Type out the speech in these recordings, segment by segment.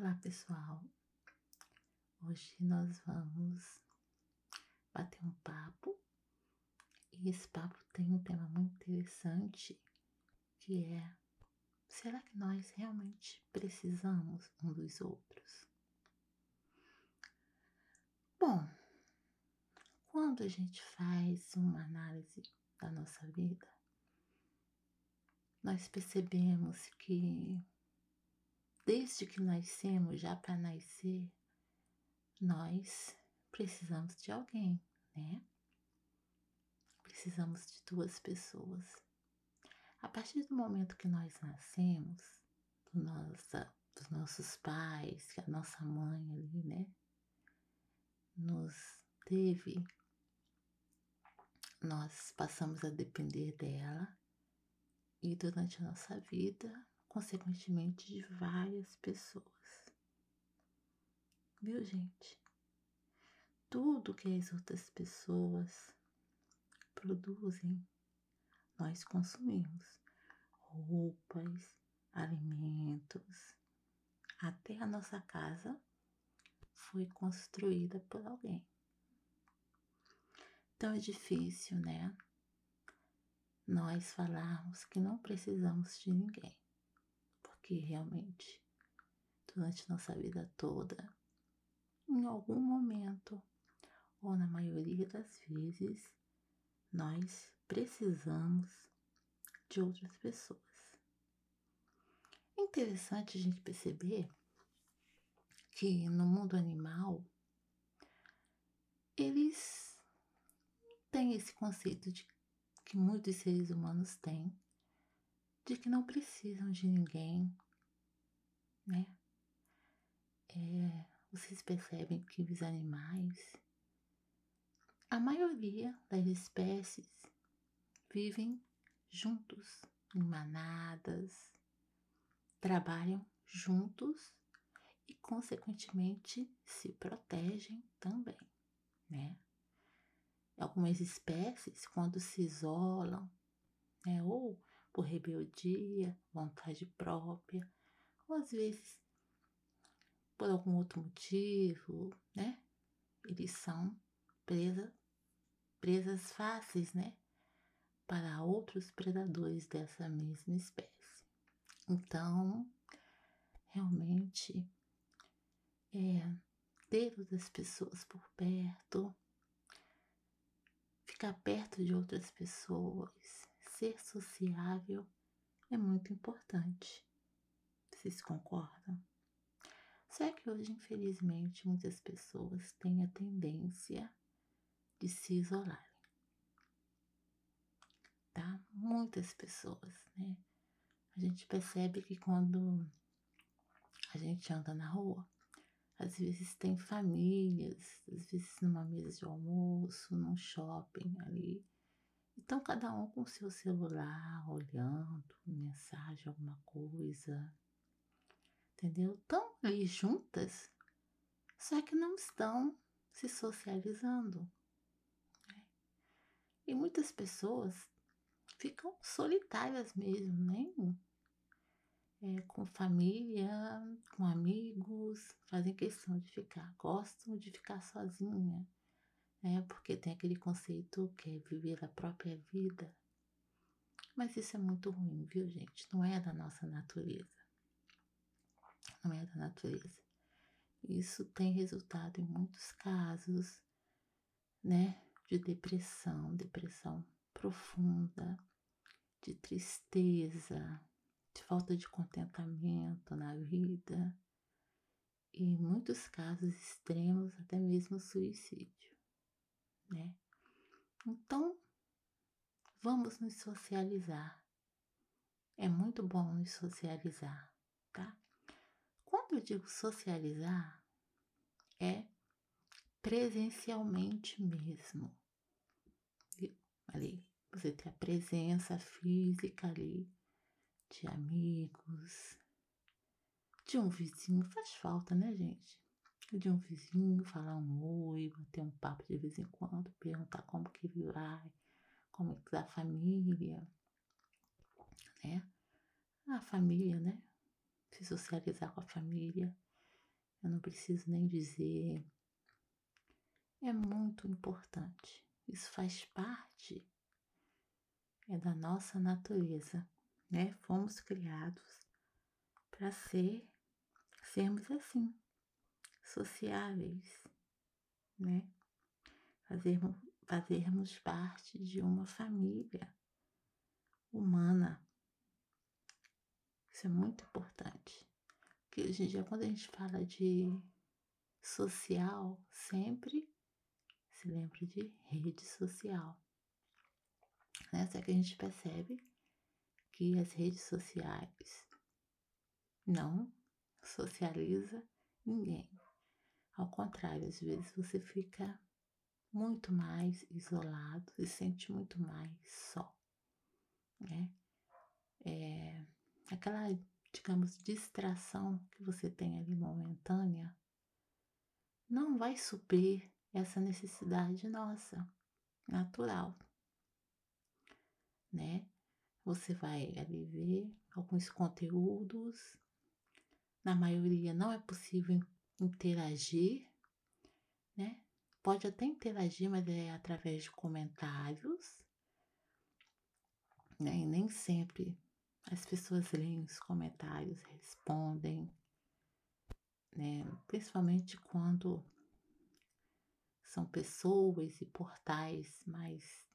Olá pessoal, hoje nós vamos bater um papo e esse papo tem um tema muito interessante que é será que nós realmente precisamos um dos outros? Bom, quando a gente faz uma análise da nossa vida, nós percebemos que desde que nascemos, já para nascer, nós precisamos de alguém, né? Precisamos de duas pessoas. A partir do momento que nós nascemos, do nossa, dos nossos pais, que a nossa mãe ali, né, nos teve, nós passamos a depender dela e durante a nossa vida, consequentemente, de várias pessoas. Viu, gente? Tudo que as outras pessoas produzem, nós consumimos. Roupas, alimentos, até a nossa casa foi construída por alguém. Então é difícil, né? Nós falarmos que não precisamos de ninguém, porque realmente, durante nossa vida toda, em algum momento, ou na maioria das vezes, nós precisamos de outras pessoas. É interessante a gente perceber que no mundo animal eles têm esse conceito de que muitos seres humanos têm de que não precisam de ninguém, né? É, vocês percebem que os animais, a maioria das espécies vivem juntos, em manadas, trabalham juntos e, consequentemente, se protegem também, né? Algumas espécies, quando se isolam, né, ou por rebeldia, vontade própria, ou às vezes por algum outro motivo, né? Eles são presa, presas fáceis, né? Para outros predadores dessa mesma espécie. Então, realmente, é, ter outras pessoas por perto, ficar perto de outras pessoas, ser sociável é muito importante. Vocês concordam? Só que hoje, infelizmente, muitas pessoas têm a tendência de se isolarem. Tá? Muitas pessoas, né? A gente percebe que quando a gente anda na rua, às vezes tem famílias, às vezes numa mesa de almoço, num shopping ali. Então cada um com seu celular, olhando, mensagem, alguma coisa. Entendeu? Estão ali juntas, só que não estão se socializando. Né? E muitas pessoas ficam solitárias mesmo, nem é, com família, com amigos, fazem questão de ficar, gostam de ficar sozinha, né? Porque tem aquele conceito que é viver a própria vida. Mas isso é muito ruim, viu, gente? Não é da nossa natureza. Não é da natureza. Isso tem resultado em muitos casos, né? De depressão, depressão profunda, de tristeza, de falta de contentamento na vida e em muitos casos extremos até mesmo suicídio, né? Então, vamos nos socializar. É muito bom nos socializar, tá? Quando eu digo socializar, é presencialmente mesmo. Ali, você tem a presença física ali de amigos, de um vizinho. Faz falta, né, gente? De um vizinho falar um oi, bater um papo de vez em quando, perguntar como que ele vai, como que tá a família, né? A família, né? Se socializar com a família. eu não preciso nem dizer. É muito importante. Isso faz parte é da nossa natureza, né? Fomos criados para ser sermos assim, sociáveis, né? Fazermos, fazermos parte de uma família humana. Isso é muito importante. Porque hoje em dia, quando a gente fala de social, sempre se lembra de rede social. Né? Só que a gente percebe que as redes sociais não socializa ninguém. Ao contrário, às vezes você fica muito mais isolado, se sente muito mais só, né? É, aquela, digamos, distração que você tem ali momentânea não vai suprir essa necessidade nossa, natural, né? Você vai ali ver alguns conteúdos, na maioria não é possível interagir, né? Pode até interagir, mas é através de comentários, né? E nem sempre as pessoas leem os comentários, respondem, né? Principalmente quando são pessoas e portais mais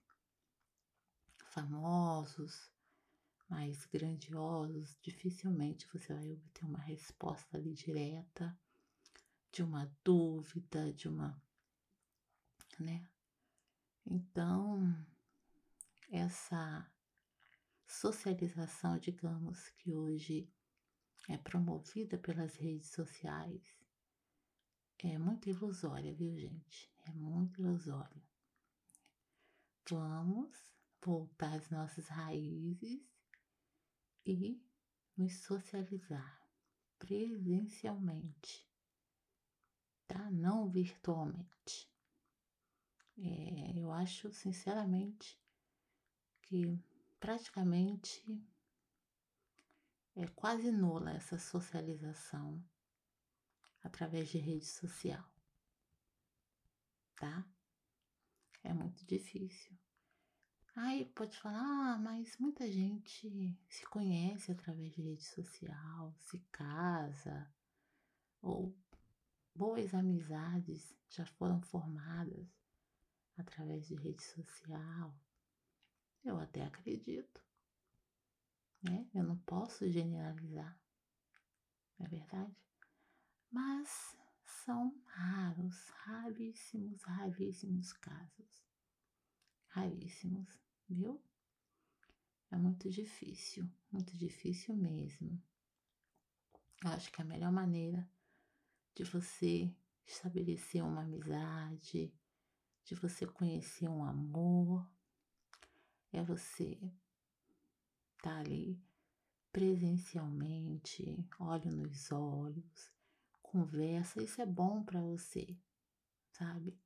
famosos, mais grandiosos, dificilmente você vai obter uma resposta ali direta de uma dúvida, de uma, né? Então, essa socialização, digamos, que hoje é promovida pelas redes sociais, é muito ilusória, viu, gente? É muito ilusória. Vamos voltar às nossas raízes e nos socializar presencialmente, tá? Não virtualmente. É, eu acho, sinceramente, que praticamente é quase nula essa socialização através de rede social, tá? É muito difícil. Aí pode falar, ah, mas muita gente se conhece através de rede social, se casa, ou boas amizades já foram formadas através de rede social. Eu até acredito, né? Eu não posso generalizar, não é verdade? Mas são raros, raríssimos, raríssimos casos. Raríssimos, viu? É muito difícil, muito difícil mesmo. Eu acho que a melhor maneira de você estabelecer uma amizade, de você conhecer um amor, é você estar tá ali presencialmente, olho nos olhos, conversa, isso é bom para você, sabe?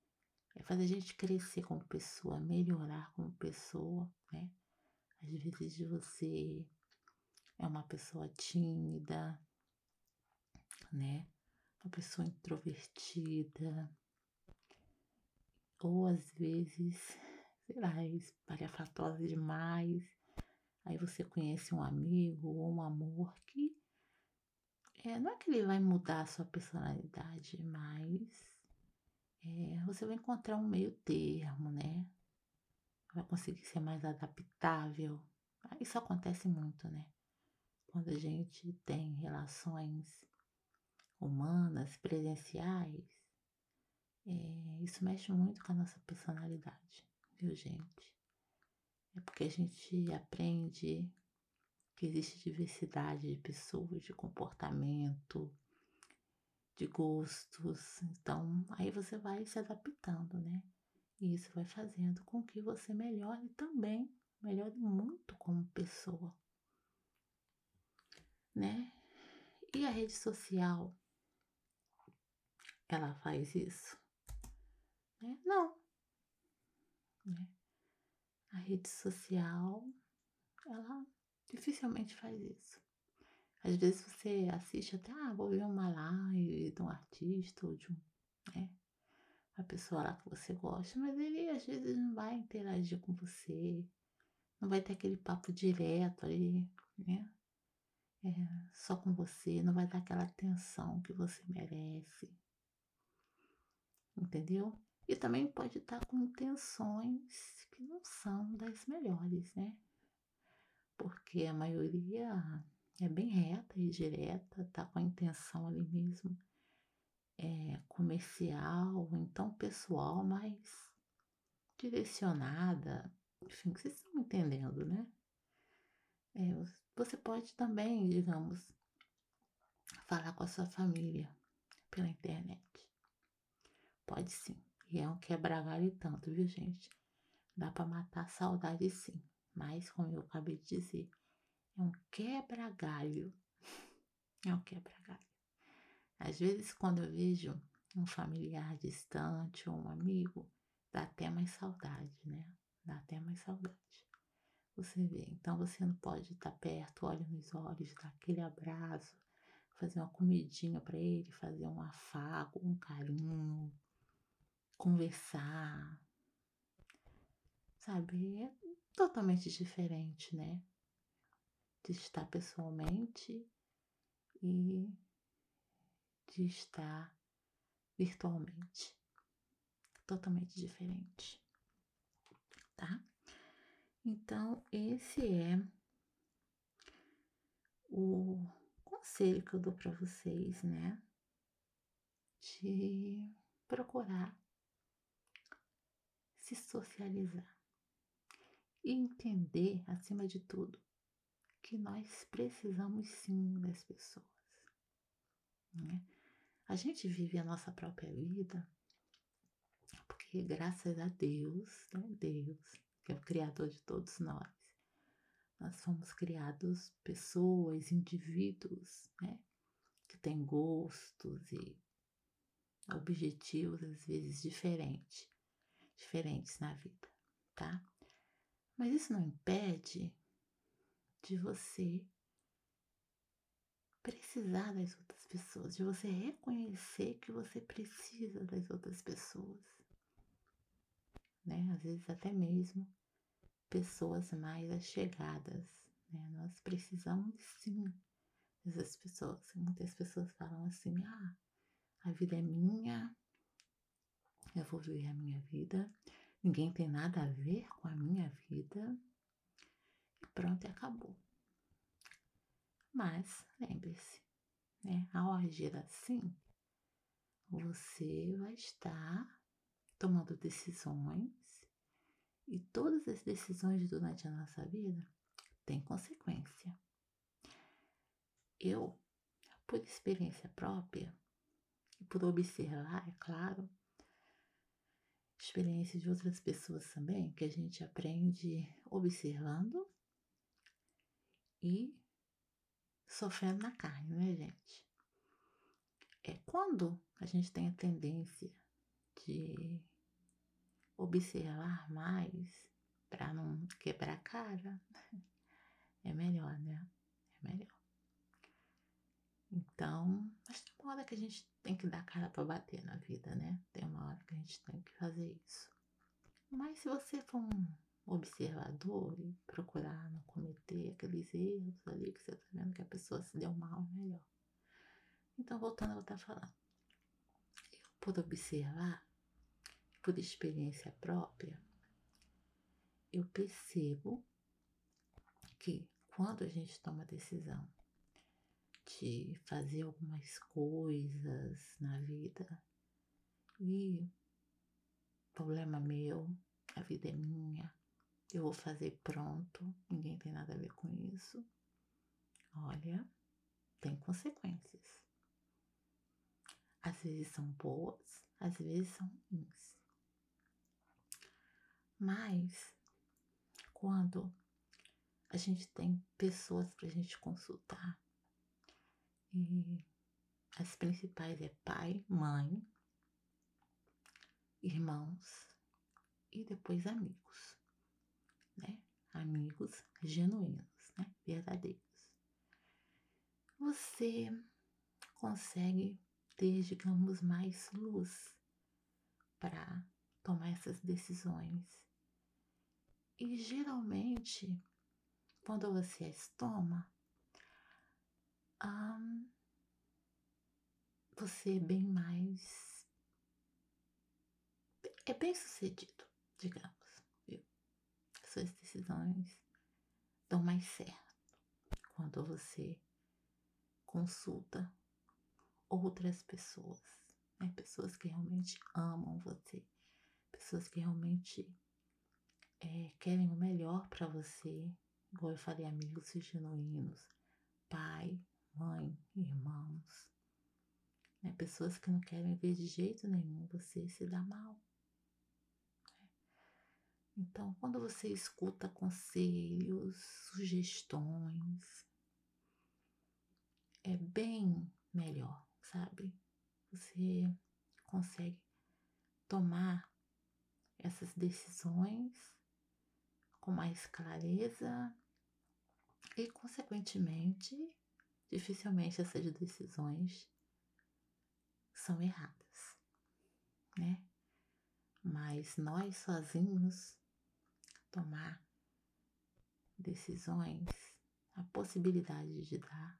É fazer a gente crescer como pessoa, melhorar como pessoa, né? Às vezes você é uma pessoa tímida, né? Uma pessoa introvertida, ou às vezes, sei lá, espalhafatosa demais. Aí você conhece um amigo ou um amor que é, não é que ele vai mudar a sua personalidade, mas é, você vai encontrar um meio termo, né? Vai conseguir ser mais adaptável. Isso acontece muito, né? Quando a gente tem relações humanas, presenciais, é, isso mexe muito com a nossa personalidade, viu, gente? É porque a gente aprende que existe diversidade de pessoas, de comportamento, de gostos. Então, aí você vai se adaptando, né? E isso vai fazendo com que você melhore também, melhore muito como pessoa, né? E a rede social, ela faz isso? Né? Não. Né? A rede social, ela dificilmente faz isso. Às vezes você assiste até, ah, vou ver uma live de um artista ou de um, né, uma pessoa lá que você gosta, mas ele às vezes não vai interagir com você, não vai ter aquele papo direto ali, né? É, só com você, não vai dar aquela atenção que você merece. Entendeu? E também pode estar com intenções que não são das melhores, né? Porque a maioria é bem reta e direta, tá com a intenção ali mesmo é, comercial, então pessoal, mas direcionada. Enfim, vocês estão entendendo, né? É, você pode também, digamos, falar com a sua família pela internet. Pode sim. E é um quebra-galho tanto, viu, gente? Dá para matar a saudade sim. Mas, como eu acabei de dizer, é um quebra-galho. É um quebra-galho. Às vezes, quando eu vejo um familiar distante ou um amigo, dá até mais saudade, né? Dá até mais saudade. Você vê. Então, você não pode estar perto, olha nos olhos, dar aquele abraço, fazer uma comidinha para ele, fazer um afago, um carinho, conversar. Sabe? É totalmente diferente, né? De estar pessoalmente e de estar virtualmente. Totalmente diferente. Tá? Então, esse é o conselho que eu dou para vocês, né? De procurar se socializar e entender, acima de tudo, que nós precisamos sim das pessoas. Né? A gente vive a nossa própria vida porque, graças a Deus, né? Deus, que é o Criador de todos nós, nós fomos criados pessoas, indivíduos, né? Que têm gostos e objetivos às vezes diferentes, diferentes na vida, tá? Mas isso não impede de você precisar das outras pessoas, de você reconhecer que você precisa das outras pessoas, né? Às vezes até mesmo pessoas mais achegadas, né? Nós precisamos sim dessas pessoas. Muitas pessoas falam assim: ah, a vida é minha, eu vou a minha vida, ninguém tem nada a ver com a minha vida, e pronto, e acabou. Mas lembre-se, né, ao agir assim, você vai estar tomando decisões e todas as decisões durante a nossa vida têm consequência. Eu, por experiência própria e por observar, é claro, experiência de outras pessoas também, que a gente aprende observando e sofrendo na carne, né, gente? É quando a gente tem a tendência de observar mais para não quebrar a cara, é melhor, né? É melhor. Então, mas tem uma hora que a gente tem que dar cara para bater na vida, né? Tem uma hora que a gente tem que fazer isso. Mas se você for um observador e procurar não cometer aqueles erros ali que você tá vendo que a pessoa se deu mal, é melhor. Então, voltando ao que eu estava falando. Eu, por observar, por experiência própria, eu percebo que quando a gente toma decisão de fazer algumas coisas na vida e problema meu, a vida é minha, eu vou fazer pronto, ninguém tem nada a ver com isso. Olha, tem consequências. Às vezes são boas, às vezes são ruins. Mas quando a gente tem pessoas para a gente consultar e as principais é pai, mãe, irmãos e depois amigos né? Amigos genuínos, né? Verdadeiros. você consegue ter, digamos, mais luz para tomar essas decisões. E geralmente, quando você as toma, você bem mais. É bem sucedido, digamos. Viu? Suas decisões dão mais certo quando você consulta outras pessoas, né? pessoas que realmente amam você, pessoas que realmente é, querem o melhor para você, igual eu falei, amigos genuínos, pai, mãe, irmãos, né? pessoas que não querem ver de jeito nenhum você se dar mal. Né? Então, quando você escuta conselhos, sugestões, é bem melhor, sabe? Você consegue tomar essas decisões com mais clareza e, consequentemente, dificilmente essas decisões são erradas, né? Mas nós sozinhos tomar decisões, a possibilidade de dar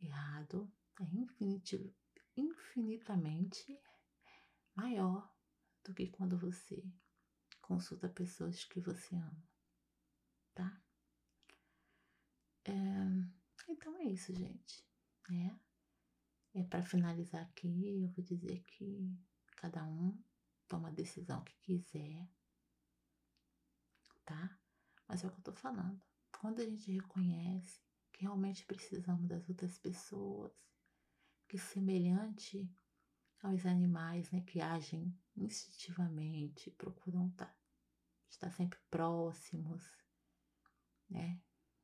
errado é infinitamente maior do que quando você consulta pessoas que você ama, tá? É, então é isso, gente. Né? É para finalizar aqui, eu vou dizer que cada um toma a decisão que quiser, tá? Mas é o que eu tô falando. Quando a gente reconhece que realmente precisamos das outras pessoas, que semelhante aos animais, né, que agem instintivamente, procuram estar, tá, estar sempre próximos, né,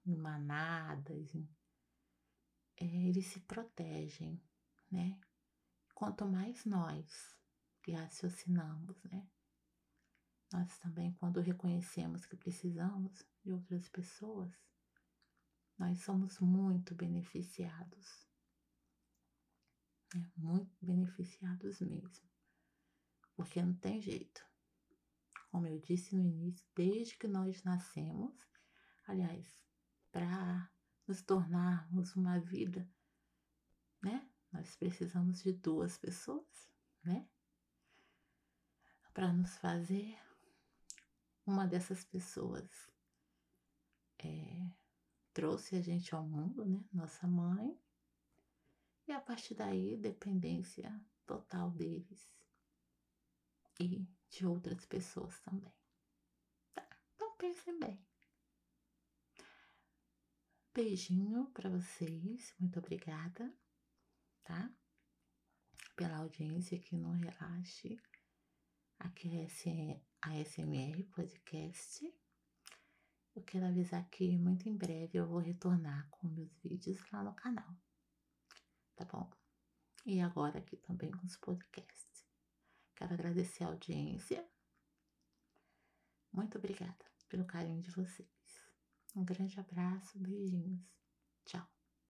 em manadas, em, é, eles se protegem, né? Quanto mais nós que raciocinamos, né? Nós também, quando reconhecemos que precisamos de outras pessoas, nós somos muito beneficiados. Né? Muito beneficiados mesmo. Porque não tem jeito. Como eu disse no início, desde que nós nascemos, aliás, para nos tornarmos uma vida, né? Nós precisamos de duas pessoas, né? Para nos fazer uma dessas pessoas é, trouxe a gente ao mundo, né? Nossa mãe. E a partir daí, dependência total deles e de outras pessoas também. Tá? Então pensem bem. Beijinho para vocês, muito obrigada, tá? Pela audiência aqui no Relaxe, aqui é a SMR Podcast. Eu quero avisar que muito em breve eu vou retornar com meus vídeos lá no canal, tá bom? E agora aqui também com os podcasts. Quero agradecer a audiência. Muito obrigada pelo carinho de vocês. Um grande abraço, beijinhos. Tchau.